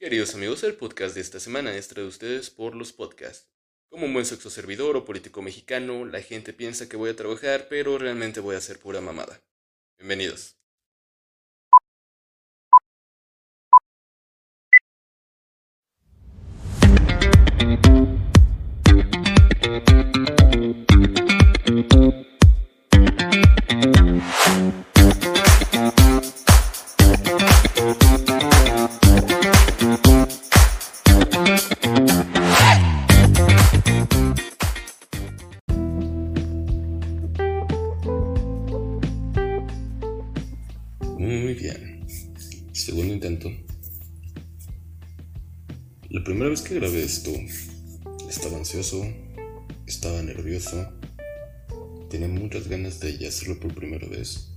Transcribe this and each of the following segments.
Queridos amigos, el podcast de esta semana es traído ustedes por los podcasts. Como un buen sexo servidor o político mexicano, la gente piensa que voy a trabajar, pero realmente voy a hacer pura mamada. Bienvenidos. Primera vez que grabé esto, estaba ansioso, estaba nervioso, tenía muchas ganas de hacerlo por primera vez.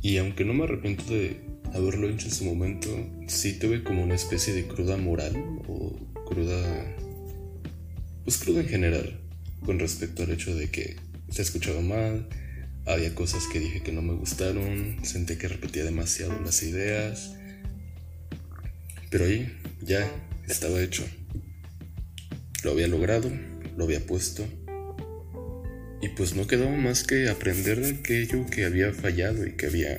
Y aunque no me arrepiento de haberlo hecho en su momento, sí tuve como una especie de cruda moral o cruda... Pues cruda en general, con respecto al hecho de que se escuchaba mal, había cosas que dije que no me gustaron, sentí que repetía demasiado las ideas. Pero ahí ya estaba hecho. Lo había logrado, lo había puesto. Y pues no quedaba más que aprender de aquello que había fallado y que había...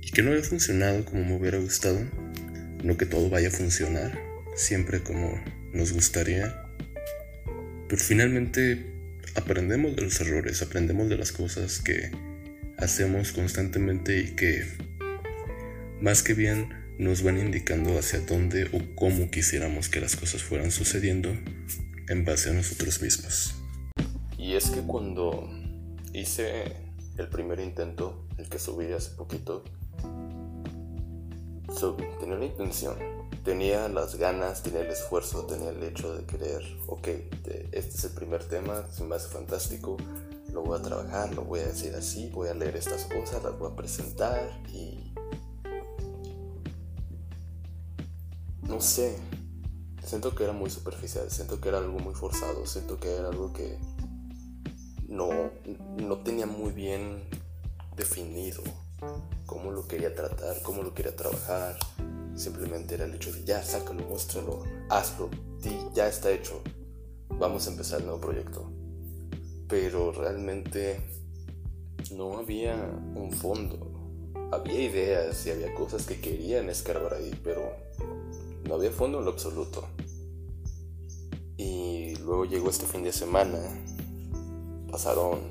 y que no había funcionado como me hubiera gustado. No que todo vaya a funcionar, siempre como nos gustaría. Pero finalmente aprendemos de los errores, aprendemos de las cosas que hacemos constantemente y que más que bien nos van indicando hacia dónde o cómo quisiéramos que las cosas fueran sucediendo en base a nosotros mismos. Y es que cuando hice el primer intento, el que subí hace poquito, tenía la intención, tenía las ganas, tenía el esfuerzo, tenía el hecho de querer, ok, este es el primer tema, se me hace fantástico, lo voy a trabajar, lo voy a decir así, voy a leer estas cosas, las voy a presentar y... Sé, siento que era muy superficial, siento que era algo muy forzado, siento que era algo que no, no tenía muy bien definido cómo lo quería tratar, cómo lo quería trabajar. Simplemente era el hecho de ya, sácalo, muéstralo, hazlo, ya está hecho. Vamos a empezar el nuevo proyecto. Pero realmente no había un fondo. Había ideas y había cosas que querían escarbar ahí, pero no había fondo en lo absoluto. Y luego llegó este fin de semana. Pasaron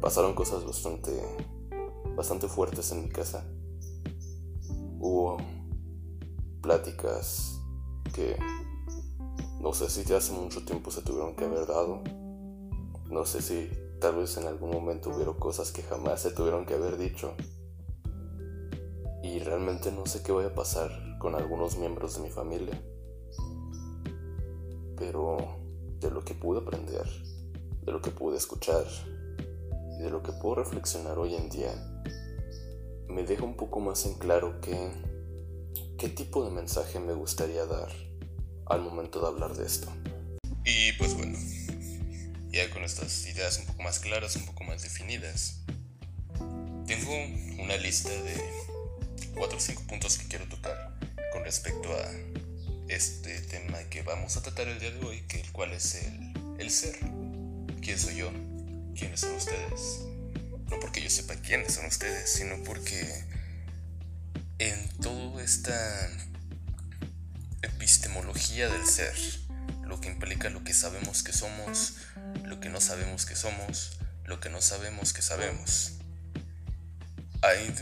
pasaron cosas bastante bastante fuertes en mi casa. Hubo pláticas que no sé si ya hace mucho tiempo se tuvieron que haber dado. No sé si tal vez en algún momento hubieron cosas que jamás se tuvieron que haber dicho. Y realmente no sé qué vaya a pasar con algunos miembros de mi familia. Pero de lo que pude aprender, de lo que pude escuchar y de lo que puedo reflexionar hoy en día, me deja un poco más en claro que qué tipo de mensaje me gustaría dar al momento de hablar de esto. Y pues bueno, ya con estas ideas un poco más claras, un poco más definidas, tengo una lista de 4 o 5 puntos que quiero tocar con respecto a este tema que vamos a tratar el día de hoy, que el cual es el, el ser. ¿Quién soy yo? ¿Quiénes son ustedes? No porque yo sepa quiénes son ustedes, sino porque en toda esta epistemología del ser, lo que implica lo que sabemos que somos, lo que no sabemos que somos, lo que no sabemos que sabemos, hay,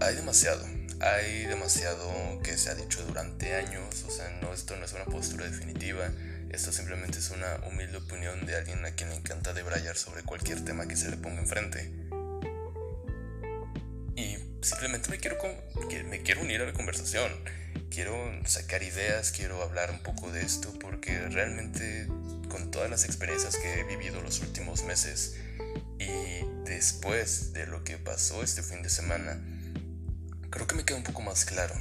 hay demasiado, hay demasiado que se ha dicho durante años, o sea, no, esto no es una postura definitiva, esto simplemente es una humilde opinión de alguien a quien le encanta debrayar sobre cualquier tema que se le ponga enfrente simplemente me quiero, me quiero unir a la conversación. Quiero sacar ideas, quiero hablar un poco de esto porque realmente con todas las experiencias que he vivido los últimos meses y después de lo que pasó este fin de semana, creo que me queda un poco más claro,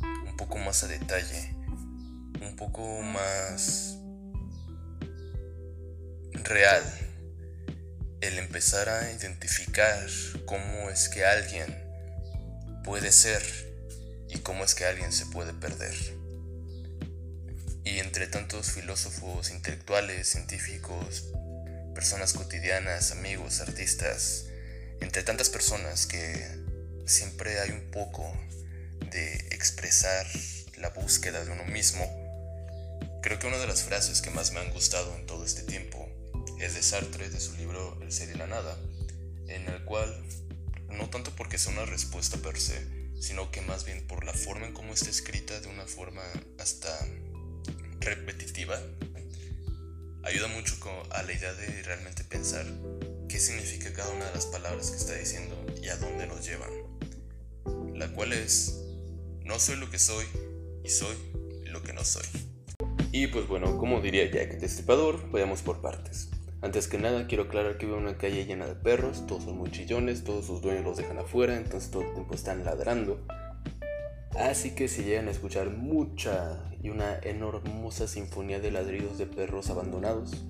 un poco más a detalle, un poco más real el empezar a identificar cómo es que alguien puede ser y cómo es que alguien se puede perder. Y entre tantos filósofos, intelectuales, científicos, personas cotidianas, amigos, artistas, entre tantas personas que siempre hay un poco de expresar la búsqueda de uno mismo, creo que una de las frases que más me han gustado en todo este tiempo es de Sartre, de su libro El ser y la nada, en el cual, no tanto porque sea una respuesta per se, sino que más bien por la forma en cómo está escrita de una forma hasta repetitiva, ayuda mucho a la idea de realmente pensar qué significa cada una de las palabras que está diciendo y a dónde nos llevan. La cual es, no soy lo que soy y soy lo que no soy. Y pues bueno, como diría Jack Destripador, vayamos por partes. Antes que nada, quiero aclarar que veo una calle llena de perros, todos son muy chillones, todos sus dueños los dejan afuera, entonces todo el tiempo están ladrando. Así que si llegan a escuchar mucha y una hermosa sinfonía de ladridos de perros abandonados,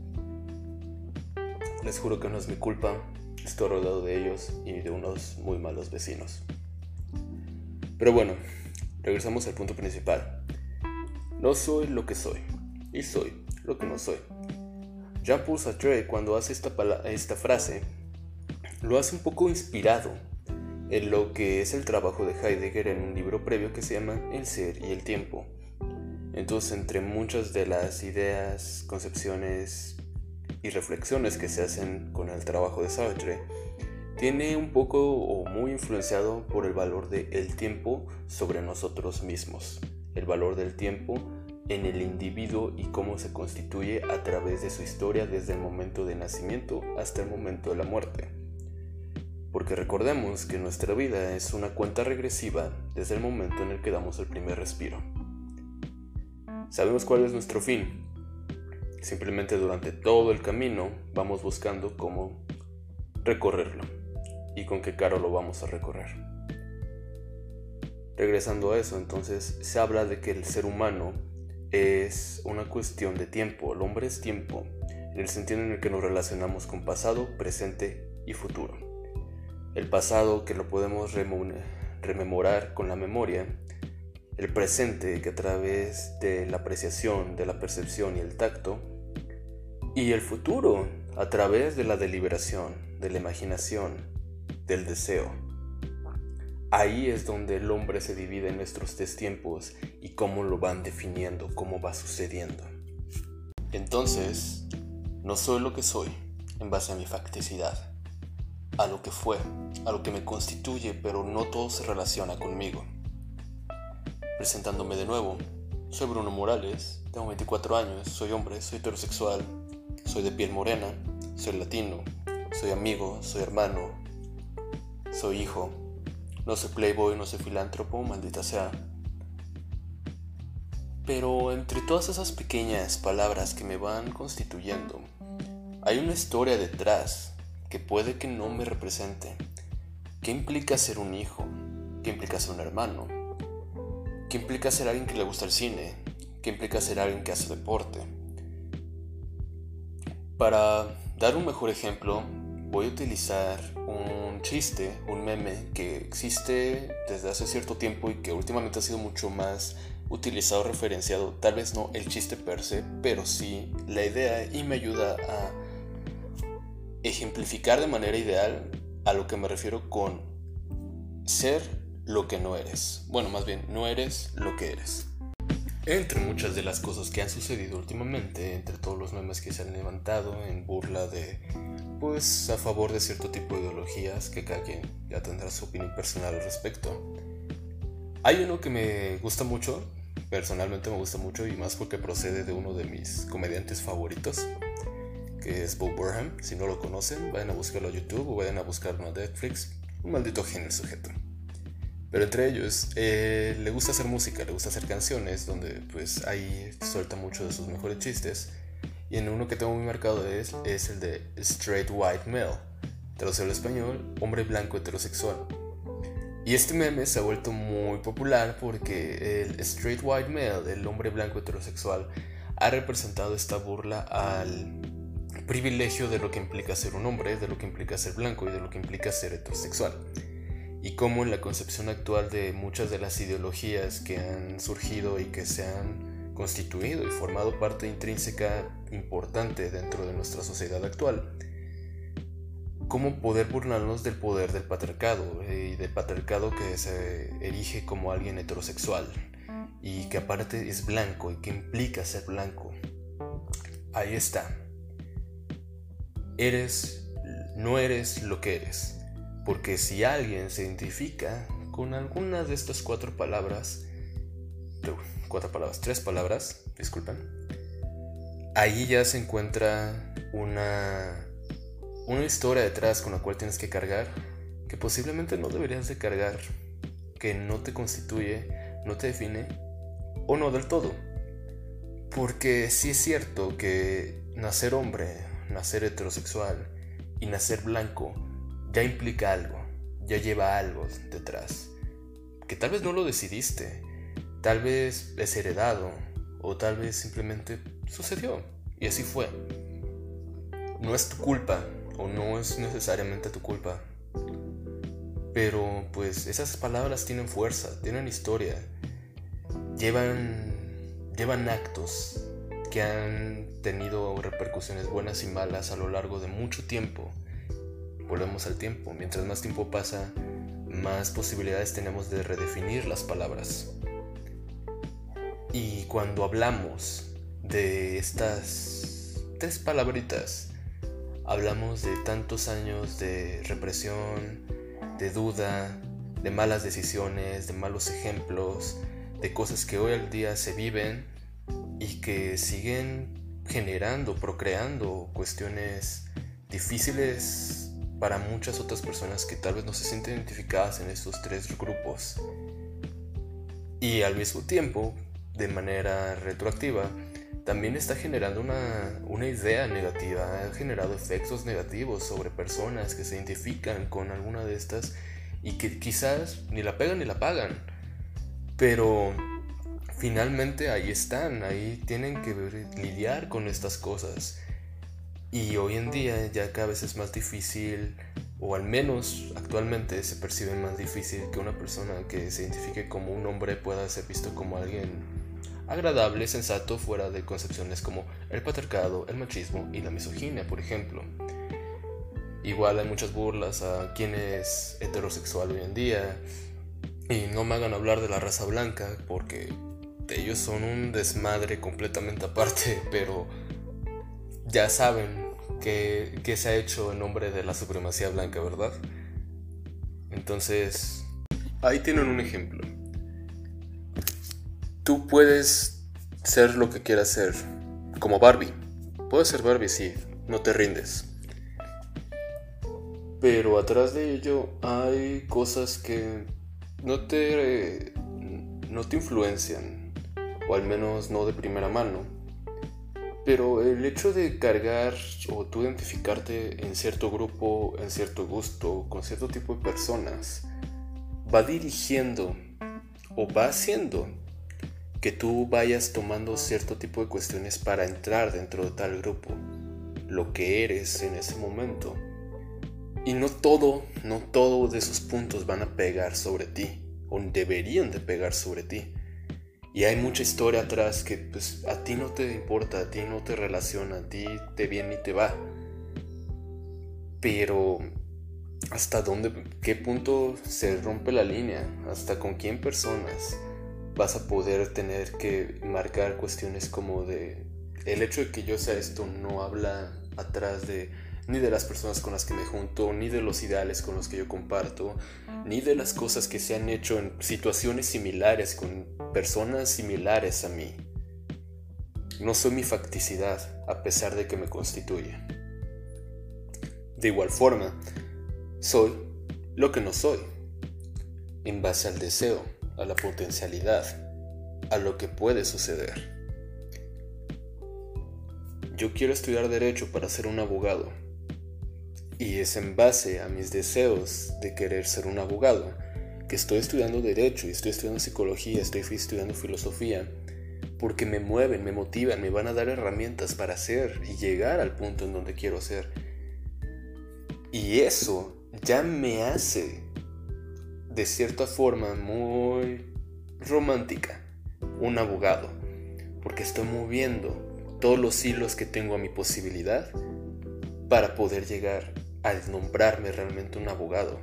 les juro que no es mi culpa, estoy rodeado de ellos y de unos muy malos vecinos. Pero bueno, regresamos al punto principal. No soy lo que soy, y soy lo que no soy. Jean-Paul Sartre, cuando hace esta, esta frase, lo hace un poco inspirado en lo que es el trabajo de Heidegger en un libro previo que se llama El ser y el tiempo. Entonces, entre muchas de las ideas, concepciones y reflexiones que se hacen con el trabajo de Sartre, tiene un poco o muy influenciado por el valor del el tiempo sobre nosotros mismos, el valor del tiempo en el individuo y cómo se constituye a través de su historia desde el momento de nacimiento hasta el momento de la muerte. Porque recordemos que nuestra vida es una cuenta regresiva desde el momento en el que damos el primer respiro. Sabemos cuál es nuestro fin, Simplemente durante todo el camino vamos buscando cómo recorrerlo y con qué caro lo vamos a recorrer. Regresando a eso, entonces se habla de que el ser humano es una cuestión de tiempo, el hombre es tiempo, en el sentido en el que nos relacionamos con pasado, presente y futuro. El pasado que lo podemos rememorar con la memoria, el presente que a través de la apreciación, de la percepción y el tacto, y el futuro a través de la deliberación, de la imaginación, del deseo. Ahí es donde el hombre se divide en nuestros tres tiempos y cómo lo van definiendo, cómo va sucediendo. Entonces, no soy lo que soy en base a mi facticidad, a lo que fue, a lo que me constituye, pero no todo se relaciona conmigo. Presentándome de nuevo, soy Bruno Morales, tengo 24 años, soy hombre, soy heterosexual, soy de piel morena, soy latino, soy amigo, soy hermano, soy hijo. No soy playboy, no soy filántropo, maldita sea. Pero entre todas esas pequeñas palabras que me van constituyendo, hay una historia detrás que puede que no me represente. ¿Qué implica ser un hijo? ¿Qué implica ser un hermano? ¿Qué implica ser alguien que le gusta el cine? ¿Qué implica ser alguien que hace deporte? Para dar un mejor ejemplo, voy a utilizar un chiste, un meme que existe desde hace cierto tiempo y que últimamente ha sido mucho más utilizado, referenciado, tal vez no el chiste per se, pero sí la idea y me ayuda a ejemplificar de manera ideal a lo que me refiero con ser lo que no eres. Bueno, más bien, no eres lo que eres. Entre muchas de las cosas que han sucedido últimamente, entre todos los memes que se han levantado en burla de, pues, a favor de cierto tipo de ideologías, que cada quien ya tendrá su opinión personal al respecto. Hay uno que me gusta mucho, personalmente me gusta mucho, y más porque procede de uno de mis comediantes favoritos, que es Bob Burnham. Si no lo conocen, vayan a buscarlo a YouTube o vayan a buscarlo a Netflix. Un maldito genio sujeto. Pero entre ellos, eh, le gusta hacer música, le gusta hacer canciones, donde pues ahí suelta muchos de sus mejores chistes. Y en uno que tengo muy marcado es, es el de Straight White Male, traducido al español, hombre blanco heterosexual. Y este meme se ha vuelto muy popular porque el Straight White Male, el hombre blanco heterosexual, ha representado esta burla al privilegio de lo que implica ser un hombre, de lo que implica ser blanco y de lo que implica ser heterosexual. y cómo en la concepción actual de muchas de las ideologías que han surgido y que se han constituido y formado parte intrínseca importante dentro de nuestra sociedad actual, cómo poder burlarnos del poder del patriarcado eh, y del patriarcado que se erige como alguien heterosexual y que aparte es blanco y que implica ser blanco. Ahí está. Eres, no eres lo que eres. Porque si alguien se identifica con alguna de estas cuatro palabras, cuatro palabras, tres palabras, disculpen, ahí ya se encuentra una una historia detrás con la cual tienes que cargar que posiblemente no deberías de cargar, que no te constituye, no te define o no del todo. Porque sí es cierto que nacer hombre, nacer heterosexual y nacer blanco ya implica algo, ya lleva algo detrás, que tal vez no lo decidiste, tal vez es heredado o tal vez simplemente sucedió y así fue. No es tu culpa o no es necesariamente tu culpa. Pero pues esas palabras tienen fuerza, tienen historia, llevan, llevan actos que han tenido repercusiones buenas y malas a lo largo de mucho tiempo. Volvemos al tiempo, mientras más tiempo pasa, más posibilidades tenemos de redefinir las palabras. Y cuando hablamos de estas tres palabritas, Hablamos de tantos años de represión, de duda, de malas decisiones, de malos ejemplos, de cosas que hoy al día se viven y que siguen generando, procreando cuestiones difíciles para muchas otras personas que tal vez no se sienten identificadas en estos tres grupos. Y al mismo tiempo, de manera retroactiva, también está generando una, idea negativa, ha generado efectos negativos sobre personas que se identifican con alguna de estas y que quizás ni la pegan ni la pagan. Pero finalmente ahí están, ahí tienen que lidiar con estas cosas. Y hoy en día ya cada vez es más difícil, o al menos actualmente se percibe más difícil que una persona que se identifique como un hombre pueda ser visto como alguien agradable, sensato, fuera de concepciones como el patriarcado, el machismo y la misoginia, por ejemplo. Igual hay muchas burlas a quien es heterosexual hoy en día. Y no me hagan hablar de la raza blanca porque ellos son un desmadre completamente aparte, pero ya saben que, que se ha hecho en nombre de la supremacía blanca, ¿verdad? Entonces, ahí tienen un ejemplo tú puedes ser lo que quieras ser, como Barbie. Puedes ser Barbie, sí, no te rindes. Pero atrás de ello hay cosas que no te, no te influencian, o al menos no de primera mano. Pero el hecho de cargar o tú identificarte en cierto grupo, en cierto gusto, con cierto tipo de personas, va dirigiendo o va haciendo que tú vayas tomando cierto tipo de cuestiones para entrar dentro de tal grupo, lo que eres en ese momento. Y no todo, no todo de esos puntos van a pegar sobre ti, o deberían de pegar sobre ti. Y hay mucha historia atrás que pues a ti no te importa, a ti no te relaciona, a ti te viene y te va. Pero hasta dónde, qué punto se rompe la línea, hasta con quién personas vas a poder tener que marcar cuestiones como de el hecho de que yo sea esto no habla atrás de ni de las personas con las que me junto, ni de los ideales con los que yo comparto, ni de las cosas que se han hecho en situaciones similares con personas similares a mí. No soy mi facticidad a pesar de que me constituye. De igual forma, soy lo que no soy, en base al deseo a la potencialidad, a lo que puede suceder. Yo quiero estudiar derecho para ser un abogado. Y es en base a mis deseos de querer ser un abogado que estoy estudiando derecho y estoy estudiando psicología, estoy estudiando filosofía, porque me mueven, me motivan, me van a dar herramientas para ser y llegar al punto en donde quiero ser. Y eso ya me hace de cierta forma muy romántica, un abogado, porque estoy moviendo todos los hilos que tengo a mi posibilidad para poder llegar a nombrarme realmente un abogado.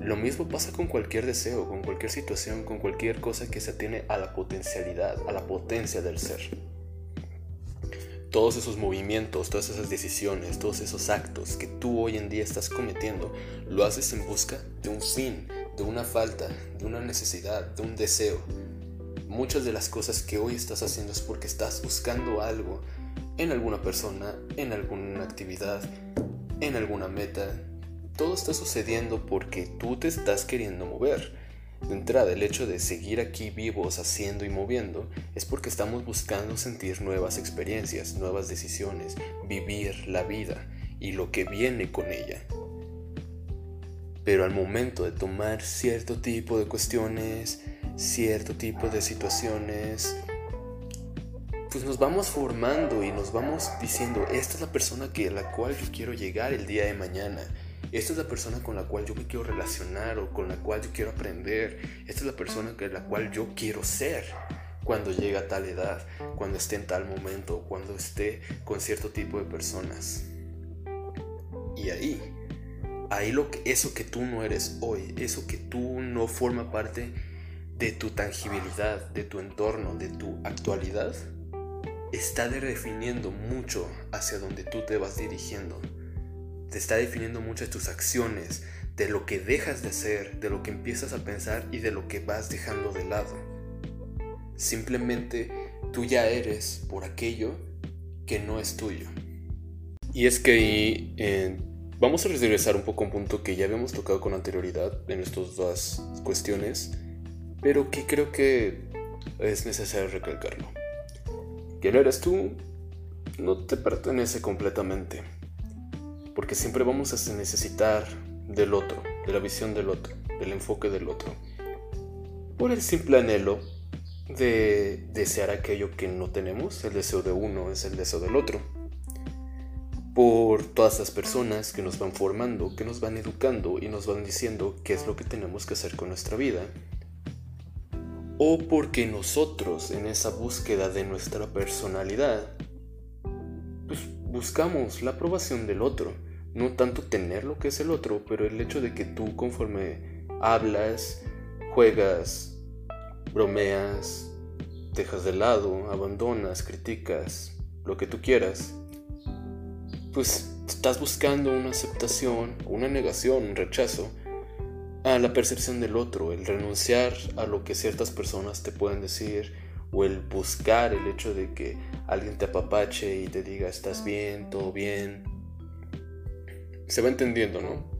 Lo mismo pasa con cualquier deseo, con cualquier situación, con cualquier cosa que se atiene a la potencialidad, a la potencia del ser. Todos esos movimientos, todas esas decisiones, todos esos actos que tú hoy en día estás cometiendo, lo haces en busca de un fin, de una falta, de una necesidad, de un deseo. Muchas de las cosas que hoy estás haciendo es porque estás buscando algo en alguna persona, en alguna actividad, en alguna meta, todo está sucediendo porque tú te estás queriendo mover. De entrada, el hecho de seguir aquí vivos, haciendo y moviendo, es porque estamos buscando sentir nuevas experiencias, nuevas decisiones, vivir la vida y lo que viene con ella. Pero al momento de tomar cierto tipo de cuestiones, cierto tipo de situaciones, pues nos vamos formando y nos vamos diciendo, esta es la persona que la cual yo quiero llegar el día de mañana. Esta es la persona con la cual yo quiero relacionar o con la cual yo quiero aprender. Esta es la persona con la cual yo quiero ser cuando llegue a tal edad, cuando esté en tal momento, cuando esté con cierto tipo de personas. Y ahí, ahí lo que, eso que tú no eres hoy, eso que tú no forma parte de tu tangibilidad, de tu entorno, de tu actualidad, está definiendo mucho hacia donde tú te vas dirigiendo. Te está definiendo mucho de tus acciones, de lo que dejas de hacer, de lo que empiezas a pensar y de lo que vas dejando de lado. Simplemente tú ya eres por aquello que no es tuyo. Y es que ahí eh, vamos a regresar un poco a un punto que ya habíamos tocado con anterioridad en estas dos cuestiones, pero que creo que es necesario recalcarlo. Quién eres tú no te pertenece completamente. Porque siempre vamos a necesitar del otro, de la visión del otro, del enfoque del otro. Por el simple anhelo de desear aquello que no tenemos, el deseo de uno es el deseo del otro. Por todas las personas que nos van formando, que nos van educando y nos van diciendo qué es lo que tenemos que hacer con nuestra vida o porque nosotros en esa búsqueda de nuestra personalidad pues buscamos la aprobación del otro, no tanto tener lo que es el otro, pero el hecho de que tú conforme hablas, juegas, bromeas, dejas de lado, abandonas, criticas, lo que tú quieras, pues estás buscando una aceptación, una negación, un rechazo a la percepción del otro, el renunciar a lo que ciertas personas te pueden decir o el buscar el hecho de que alguien te apapache y te diga estás bien, todo bien. Se va entendiendo, ¿no?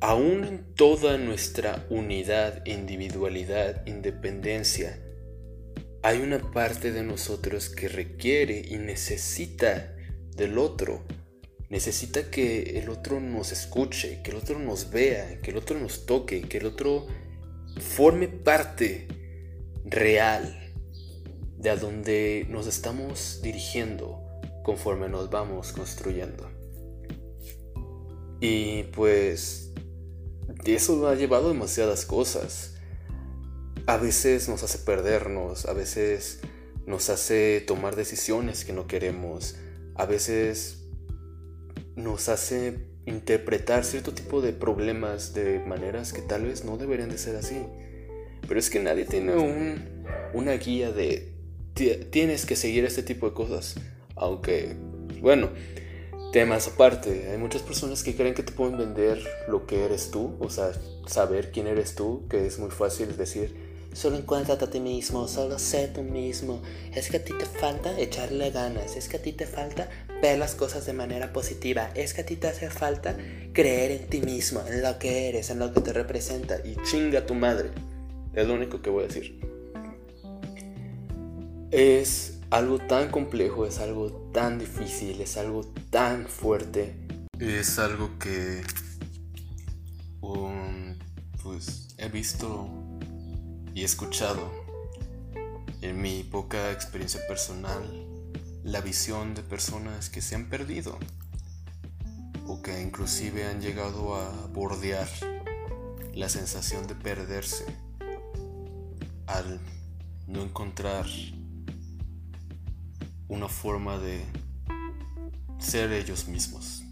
Aún en toda nuestra unidad, individualidad, independencia, hay una parte de nosotros que requiere y necesita del otro necesita que el otro nos escuche, que el otro nos vea, que el otro nos toque, que el otro forme parte real de a donde nos estamos dirigiendo conforme nos vamos construyendo. Y pues eso ha llevado demasiadas cosas. A veces nos hace perdernos, a veces nos hace tomar decisiones que no queremos, a veces nos hace interpretar cierto tipo de problemas de maneras que tal vez no deberían de ser así. Pero es que nadie tiene un, una guía de tienes que seguir este tipo de cosas. Aunque, bueno, temas aparte, hay muchas personas que creen que te pueden vender lo que eres tú, o sea, saber quién eres tú, que es muy fácil decir, Solo encuéntrate a ti mismo, solo sé tú mismo. Es que a ti te falta echarle ganas, es que a ti te falta ver las cosas de manera positiva, es que a ti te hace falta creer en ti mismo, en lo que eres, en lo que te representa. Y chinga tu madre. Es lo único que voy a decir. Es algo tan complejo, es algo tan difícil, es algo tan fuerte. Es algo que um, pues he visto y escuchado en mi poca experiencia personal la visión de personas que se han perdido o que inclusive han llegado a bordear la sensación de perderse al no encontrar una forma de ser ellos mismos.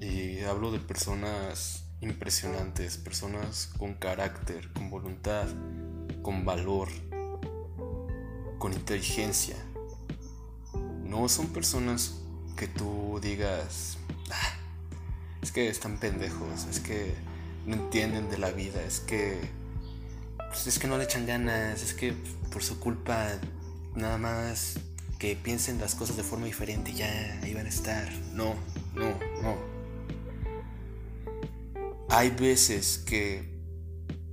Y hablo de personas impresionantes, personas con carácter, con voluntad, con valor, con inteligencia. No son personas que tú digas, ah, es que están pendejos, es que no entienden de la vida, es que pues es que no le echan ganas, es que por su culpa nada más que piensen las cosas de forma diferente ya ahí van a estar. No, no, no. Hay veces que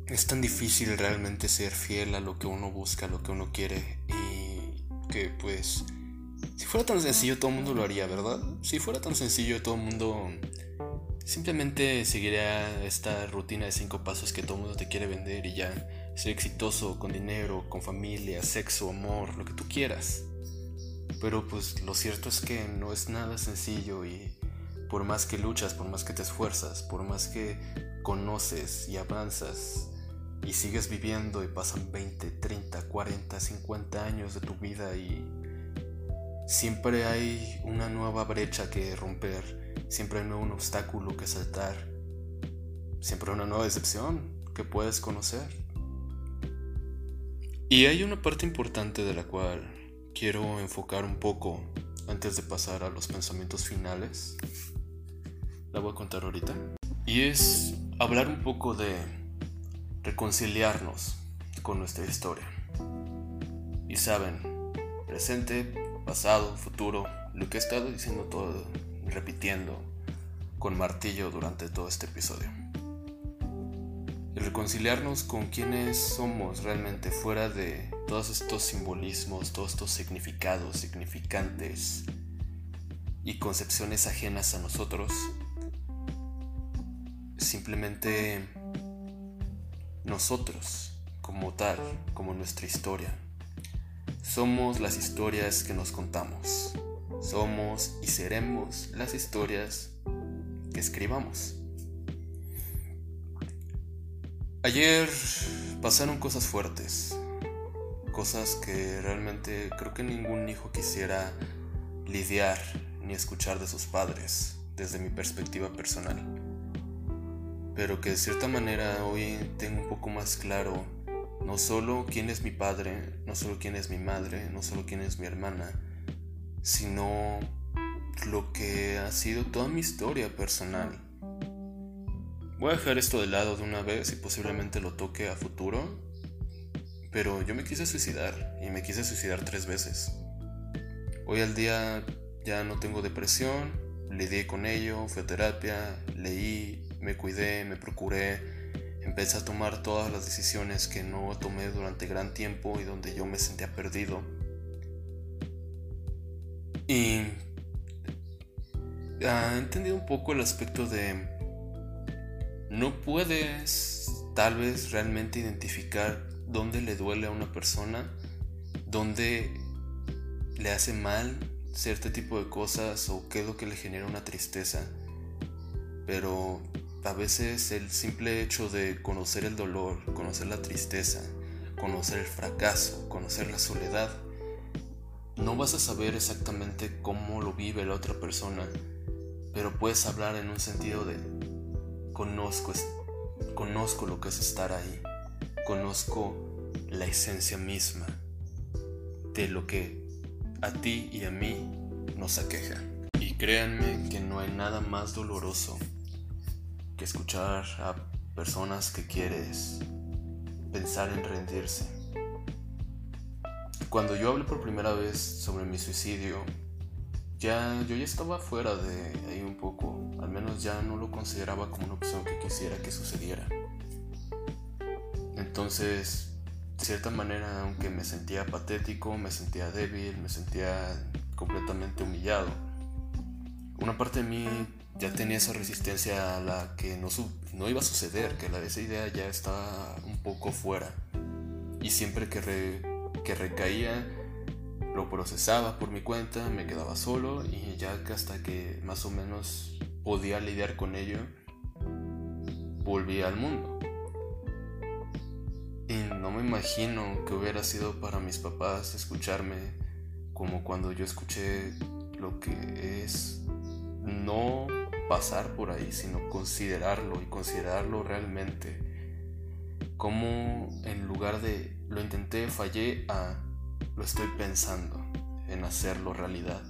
es tan difícil realmente ser fiel a lo que uno busca, a lo que uno quiere y que pues si fuera tan sencillo todo el mundo lo haría, ¿verdad? Si fuera tan sencillo todo el mundo simplemente seguiría esta rutina de cinco pasos que todo el mundo te quiere vender y ya ser exitoso con dinero, con familia, sexo, amor, lo que tú quieras. Pero pues lo cierto es que no es nada sencillo y por más que luchas, por más que te esfuerzas, por más que conoces y avanzas y sigues viviendo y pasan 20, 30, 40, 50 años de tu vida y siempre hay una nueva brecha que romper, siempre hay un nuevo obstáculo que saltar, siempre hay una nueva decepción que puedes conocer. Y hay una parte importante de la cual quiero enfocar un poco antes de pasar a los pensamientos finales la voy a contar ahorita. Y es hablar un poco de reconciliarnos con nuestra historia. Y saben, presente, pasado, futuro, lo que he estado diciendo todo, repitiendo con martillo durante todo este episodio. Reconciliarnos con quienes somos realmente fuera de todos estos simbolismos, todos estos significados, significantes y concepciones ajenas a nosotros simplemente nosotros como tal, como nuestra historia. Somos las historias que nos contamos. Somos y seremos las historias que escribamos. Ayer pasaron cosas fuertes, cosas que realmente creo que ningún hijo quisiera lidiar ni escuchar de sus padres desde mi perspectiva personal pero que de cierta manera hoy tengo un poco más claro no solo quién es mi padre, no solo quién es mi madre, no solo quién es mi hermana, sino lo que ha sido toda mi historia personal. Voy a dejar esto de lado de una vez y posiblemente lo toque a futuro, pero yo me quise suicidar y me quise suicidar tres veces. Hoy al día ya no tengo depresión, lidié con ello, fui a terapia, leí, me cuidé, me procuré, empecé a tomar todas las decisiones que no tomé durante gran tiempo y donde yo me sentía perdido. Y ah, he entendido un poco el aspecto de no puedes tal vez realmente identificar dónde le duele a una persona, dónde le hace mal cierto tipo de cosas o qué es lo que le genera una tristeza. Pero a veces el simple hecho de conocer el dolor, conocer la tristeza, conocer el fracaso, conocer la soledad, no vas a saber exactamente cómo lo vive la otra persona, pero puedes hablar en un sentido de conozco, conozco lo que es estar ahí, conozco la esencia misma de lo que a ti y a mí nos aqueja. Y créanme que no hay nada más doloroso que escuchar a personas que quieres pensar en rendirse. Cuando yo hablé por primera vez sobre mi suicidio, ya yo ya estaba fuera de ahí un poco, al menos ya no lo consideraba como una opción que quisiera que sucediera. Entonces, de cierta manera, aunque me sentía patético, me sentía débil, me sentía completamente humillado, una parte de mí ya tenía esa resistencia a la que no, no iba a suceder, que la, esa idea ya estaba un poco fuera. Y siempre que, que recaía, lo procesaba por mi cuenta, me quedaba solo y ya hasta que más o menos podía lidiar con ello, volví al mundo. Y no me imagino que hubiera sido para mis papás escucharme como cuando yo escuché lo que es no pasar por ahí, sino considerarlo y considerarlo realmente. Como en lugar de lo intenté, fallé a lo estoy pensando en hacerlo realidad.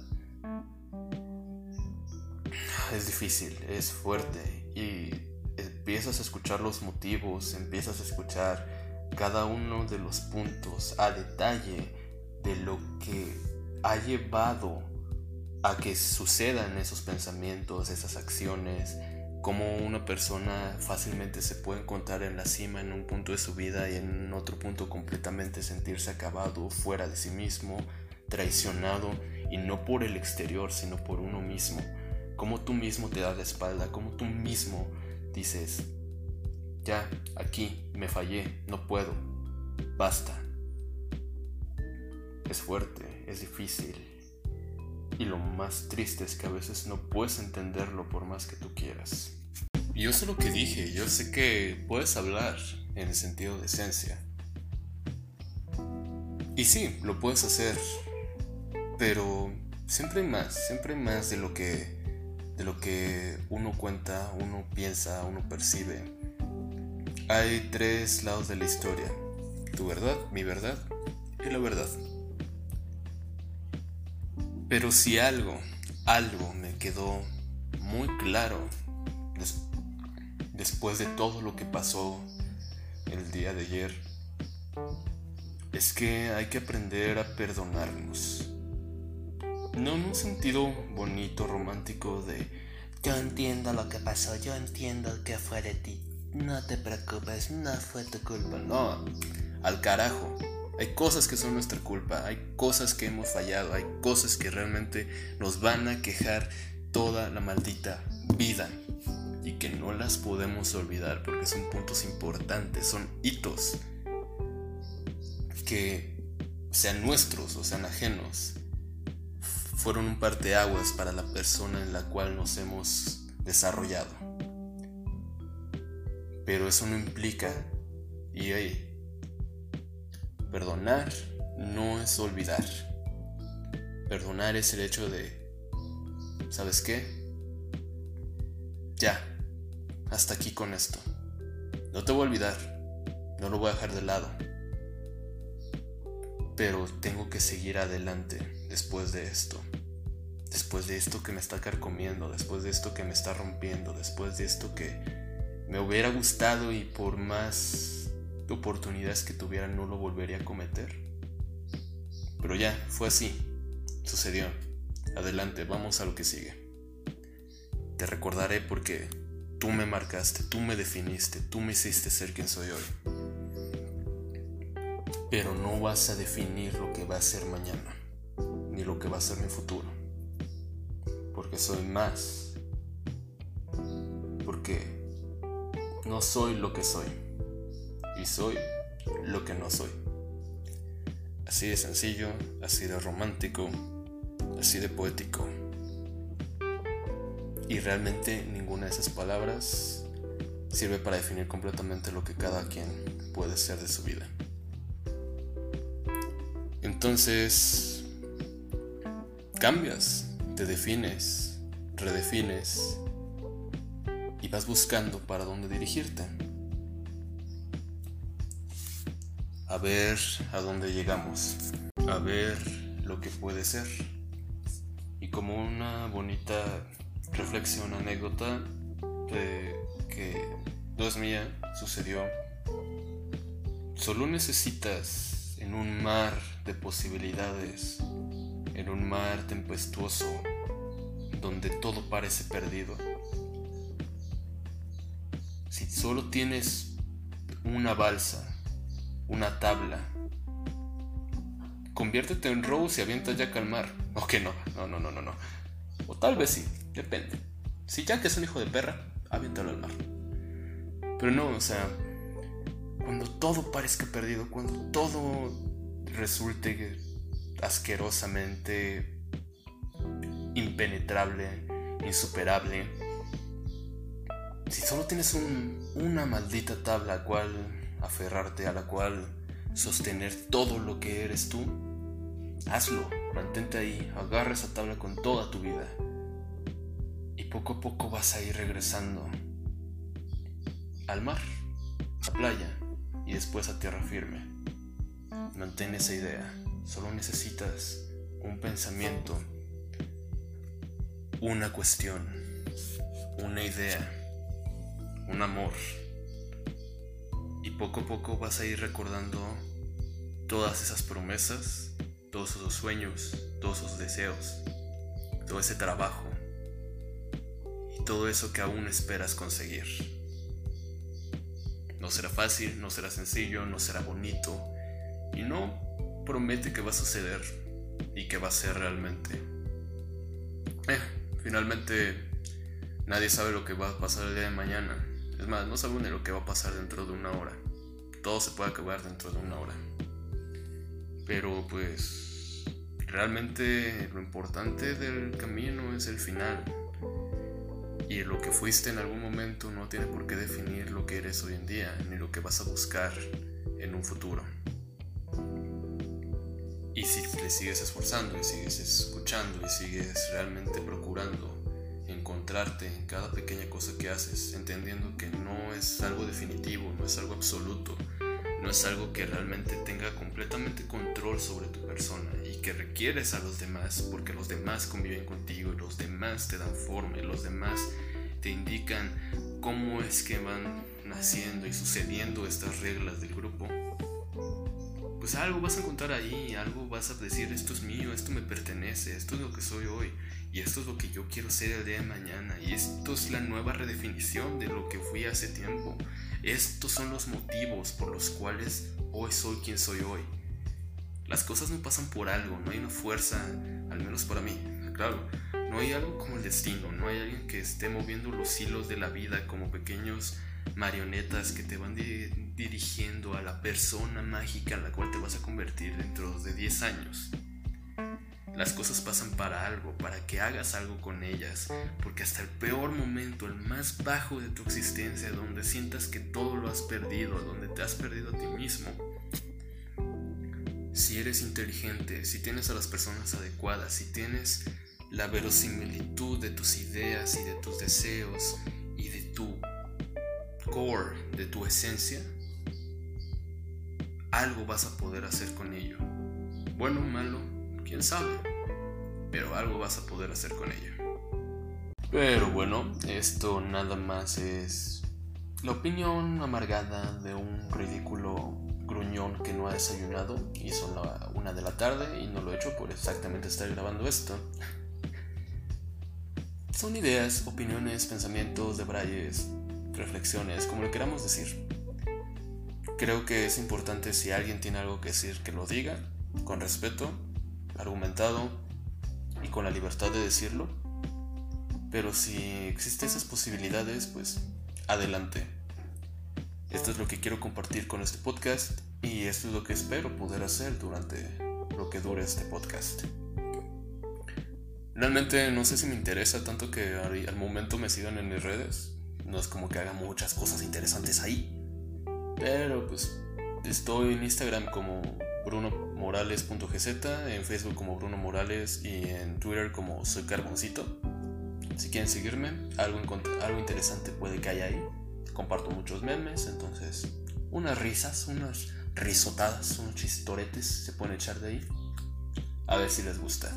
Es difícil, es fuerte y empiezas a escuchar los motivos, empiezas a escuchar cada uno de los puntos a detalle de lo que ha llevado a que sucedan esos pensamientos, esas acciones, cómo una persona fácilmente se puede encontrar en la cima en un punto de su vida y en otro punto completamente sentirse acabado, fuera de sí mismo, traicionado y no por el exterior, sino por uno mismo. Cómo tú mismo te das la espalda, cómo tú mismo dices, ya, aquí, me fallé, no puedo, basta. Es fuerte, es difícil, y lo más triste es que a veces no puedes entenderlo por más que tú quieras. Yo sé lo que dije, yo sé que puedes hablar en el sentido de esencia. Y sí, lo puedes hacer, pero siempre hay más, siempre hay más de lo que de lo que uno cuenta, uno piensa, uno percibe. Hay tres lados de la historia, tu verdad, mi verdad y la verdad. Pero si algo, algo me quedó muy claro después de todo lo que pasó el día de ayer, es que hay que aprender a perdonarnos. No en un sentido bonito, romántico de yo entiendo lo que pasó, yo entiendo que fue de ti. No te preocupes, no fue tu culpa. No, al carajo. Hay cosas que son nuestra culpa, hay cosas que hemos fallado, hay cosas que realmente nos van a quejar toda la maldita vida y que no las podemos olvidar porque son puntos importantes, son hitos que sean nuestros o sean ajenos, fueron un parteaguas para la persona en la cual nos hemos desarrollado. Pero eso no implica, y hey, Perdonar no es olvidar. Perdonar es el hecho de, ¿sabes qué? Ya, hasta aquí con esto. No te voy a olvidar, no lo voy a dejar de lado. Pero tengo que seguir adelante después de esto. Después de esto que me está carcomiendo, después de esto que me está rompiendo, después de esto que me hubiera gustado y por más oportunidades que tuviera no lo volvería a cometer. Pero ya, fue así. Sucedió. Adelante, vamos a lo que sigue. Te recordaré porque tú me marcaste, tú me definiste, tú me hiciste ser quien soy hoy. Pero no vas a definir lo que va a ser mañana, ni lo que va a ser mi futuro. Porque soy más. Porque no soy lo que soy y soy lo que no soy. Así de sencillo, así de romántico, así de poético. Y realmente ninguna de esas palabras sirve para definir completamente lo que cada quien puede ser de su vida. Entonces, cambias, te defines, redefines y vas buscando para dónde dirigirte. a ver a dónde llegamos, a ver lo que puede ser. Y como una bonita reflexión, anécdota de que no es mía, sucedió, solo necesitas en un mar de posibilidades, en un mar tempestuoso, donde todo parece perdido. Si solo tienes una balsa, una tabla. Conviértete en Rose y avienta a Jack al mar. O que no, no, no, no, no, no. O tal vez sí, depende. Si Jack es un hijo de perra, aviéntalo al mar. Pero no, o sea, cuando todo parezca perdido, cuando todo resulte asquerosamente impenetrable, insuperable, si solo tienes una maldita tabla a cual aferrarte, a la cual sostener todo lo que eres tú, hazlo, mantente ahí, agarra esa tabla con toda tu vida. Poco a poco vas a ir regresando al mar, a playa y después a tierra firme. Mantén esa idea, solo necesitas un pensamiento, una cuestión, una idea, un amor. Y poco a poco vas a ir recordando todas esas promesas, todos esos sueños, todos esos deseos, todo ese trabajo y todo eso que aún esperas conseguir. No será fácil, no será sencillo, no será bonito y no promete que va a suceder y que va a ser realmente. Eh, finalmente nadie sabe lo que va a pasar el día de mañana. Es más, no sabe ni lo que va a pasar dentro de una hora. Todo se puede acabar dentro de una hora. Pero pues realmente lo importante del camino es el final. Y lo que fuiste en algún momento no tiene por qué definir lo que eres hoy en día, ni lo que vas a buscar en un futuro. Y si te sigues esforzando y sigues escuchando y sigues realmente procurando encontrarte en cada pequeña cosa que haces, entendiendo que no es algo definitivo, no es algo absoluto, no es algo que realmente tenga completamente control sobre tu persona y que requieres a los demás porque los demás conviven contigo y los demás te dan forma y los demás te indican cómo es que van naciendo y sucediendo estas reglas del grupo pues algo vas a encontrar ahí, algo vas a decir, esto es mío, esto me pertenece, esto es lo que soy hoy, y esto es lo que yo quiero ser el día de mañana, y esto es la nueva redefinición de lo que fui hace tiempo. Estos son los motivos por los cuales hoy soy quien soy hoy. Las cosas no pasan por algo, no hay una fuerza, al menos para mí, claro, no hay algo como el destino, no hay alguien que esté moviendo los hilos de la vida como pequeños marionetas que te van dirigiendo a la persona mágica en la cual te vas a convertir dentro de 10 años. Las cosas pasan para algo, para que hagas algo con ellas, porque hasta el peor momento, el más bajo de tu existencia, donde sientas que todo lo has perdido, donde te has perdido a ti mismo, si eres inteligente, si tienes a las personas adecuadas, si tienes la verosimilitud de tus ideas y de tus deseos y de tu core, de tu esencia, algo vas a poder hacer con ello. Bueno o malo, quién sabe, pero algo vas a poder hacer con ello. Pero bueno, esto nada más es la opinión amargada de un ridículo gruñón que no ha desayunado y son la una de la tarde y no lo he hecho por exactamente estar grabando esto. Son ideas, opiniones, pensamientos, debrayes, reflexiones, como le queramos decir. Creo que es importante si alguien tiene algo que decir que lo diga, con respeto, argumentado y con la libertad de decirlo. Pero si existen esas posibilidades, pues adelante. Esto es lo que quiero compartir con este podcast y esto es lo que espero poder hacer durante lo que dure este podcast. Realmente no sé si me interesa tanto que al momento me sigan en mis redes. No es como que haga muchas cosas interesantes ahí. Pero pues estoy en Instagram como brunomorales.gz, en Facebook como Bruno Morales y en Twitter como Soy Carboncito. Si quieren seguirme, algo, algo interesante puede que haya ahí. Comparto muchos memes, entonces unas risas, unas risotadas, unos chistoretes se pueden echar de ahí. A ver si les gusta.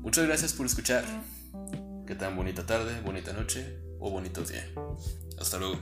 Muchas gracias por escuchar. Que tengan bonita tarde, bonita noche o bonito día. Hasta luego.